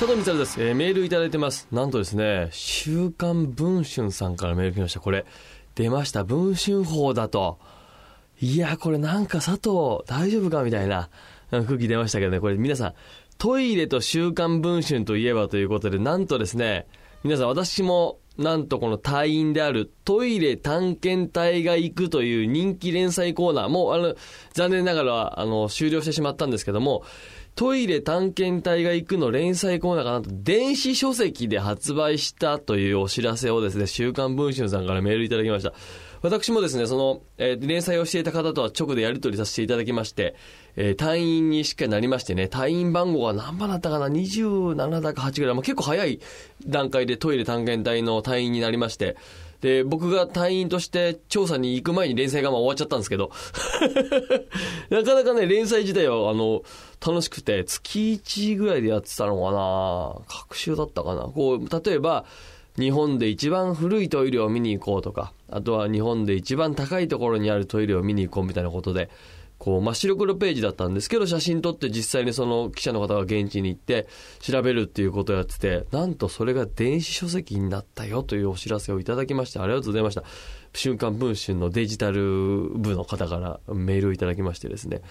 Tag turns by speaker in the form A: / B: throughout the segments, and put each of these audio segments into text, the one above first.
A: 佐藤光です、えー、メールいただいてます。なんとですね、週刊文春さんからメール来ました。これ、出ました。文春法だと。いや、これなんか佐藤大丈夫かみたいな空気出ましたけどね、これ皆さん、トイレと週刊文春といえばということで、なんとですね、皆さん私もなんとこの隊員であるトイレ探検隊が行くという人気連載コーナーもう、あの、残念ながら、あの、終了してしまったんですけども、トイレ探検隊が行くの連載コーナーかなと電子書籍で発売したというお知らせをですね、週刊文春さんからメールいただきました。私もですね、その、えー、連載をしていた方とは直でやり取りさせていただきまして、えー、隊員にしっかりなりましてね、隊員番号が何番だったかな ?27 だか8ぐらい、まあ、結構早い段階でトイレ探検隊の隊員になりまして、で、僕が隊員として調査に行く前に連載がまあ終わっちゃったんですけど、なかなかね、連載自体は、あの、楽しくて、月1ぐらいでやってたのかな？各週だったかな？こう、例えば、日本で一番古いトイレを見に行こうとか、あとは日本で一番高いところにあるトイレを見に行こうみたいなことで、こう、真っ白黒ページだったんですけど、写真撮って実際にその記者の方が現地に行って調べるっていうことをやってて、なんとそれが電子書籍になったよというお知らせをいただきまして、ありがとうございました。瞬間文春のデジタル部の方からメールをいただきましてですね。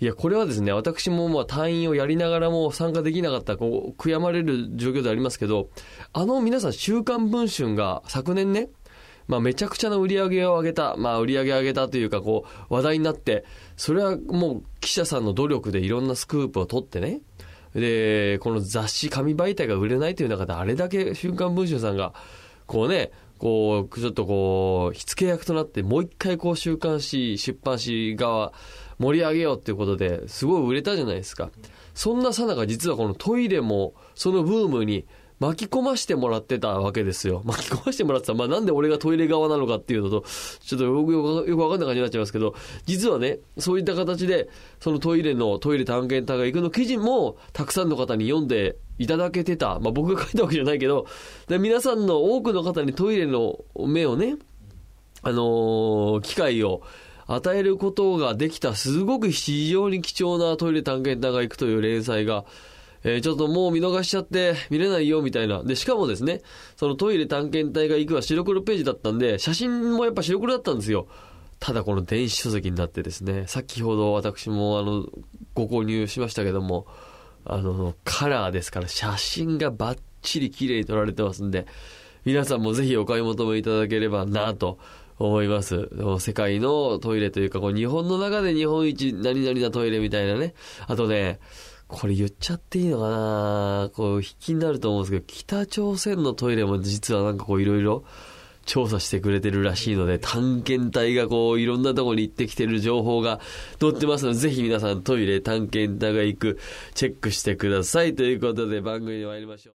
A: いや、これはですね、私もまあ隊員をやりながらも参加できなかった、こう、悔やまれる状況でありますけど、あの皆さん、週刊文春が昨年ね、まあ、めちゃくちゃな売り上げを上げた、まあ、売り上げ上げたというか、こう、話題になって、それはもう記者さんの努力でいろんなスクープを取ってね、で、この雑誌、紙媒体が売れないという中で、あれだけ週刊文春さんが、こうね、こう、ちょっとこう、火付け役となって、もう一回こう、週刊誌、出版誌側、盛り上げようっていうことで、すごい売れたじゃないですか。そんなさなか実はこのトイレも、そのブームに巻き込ましてもらってたわけですよ。巻き込ましてもらってた。まあなんで俺がトイレ側なのかっていうのと、ちょっとよくよくわかんない感じになっちゃいますけど、実はね、そういった形で、そのトイレの、トイレ探検隊が行くの記事も、たくさんの方に読んでいただけてた。まあ僕が書いたわけじゃないけど、で皆さんの多くの方にトイレの目をね、あのー、機会を、与えることができた、すごく非常に貴重なトイレ探検隊が行くという連載が、えー、ちょっともう見逃しちゃって見れないよみたいな。で、しかもですね、そのトイレ探検隊が行くは白黒ページだったんで、写真もやっぱ白黒だったんですよ。ただこの電子書籍になってですね、先ほど私もあの、ご購入しましたけども、あの、カラーですから写真がバッチリ綺麗に撮られてますんで、皆さんもぜひお買い求めいただければなと思います。世界のトイレというか、こう日本の中で日本一何々なトイレみたいなね。あとね、これ言っちゃっていいのかな？こう、引きになると思うんですけど、北朝鮮のトイレも実はなんかこういろいろ調査してくれてるらしいので、探検隊がこういろんなとこに行ってきてる情報が載ってますので、ぜひ皆さんトイレ探検隊が行くチェックしてください。ということで番組に参りましょう。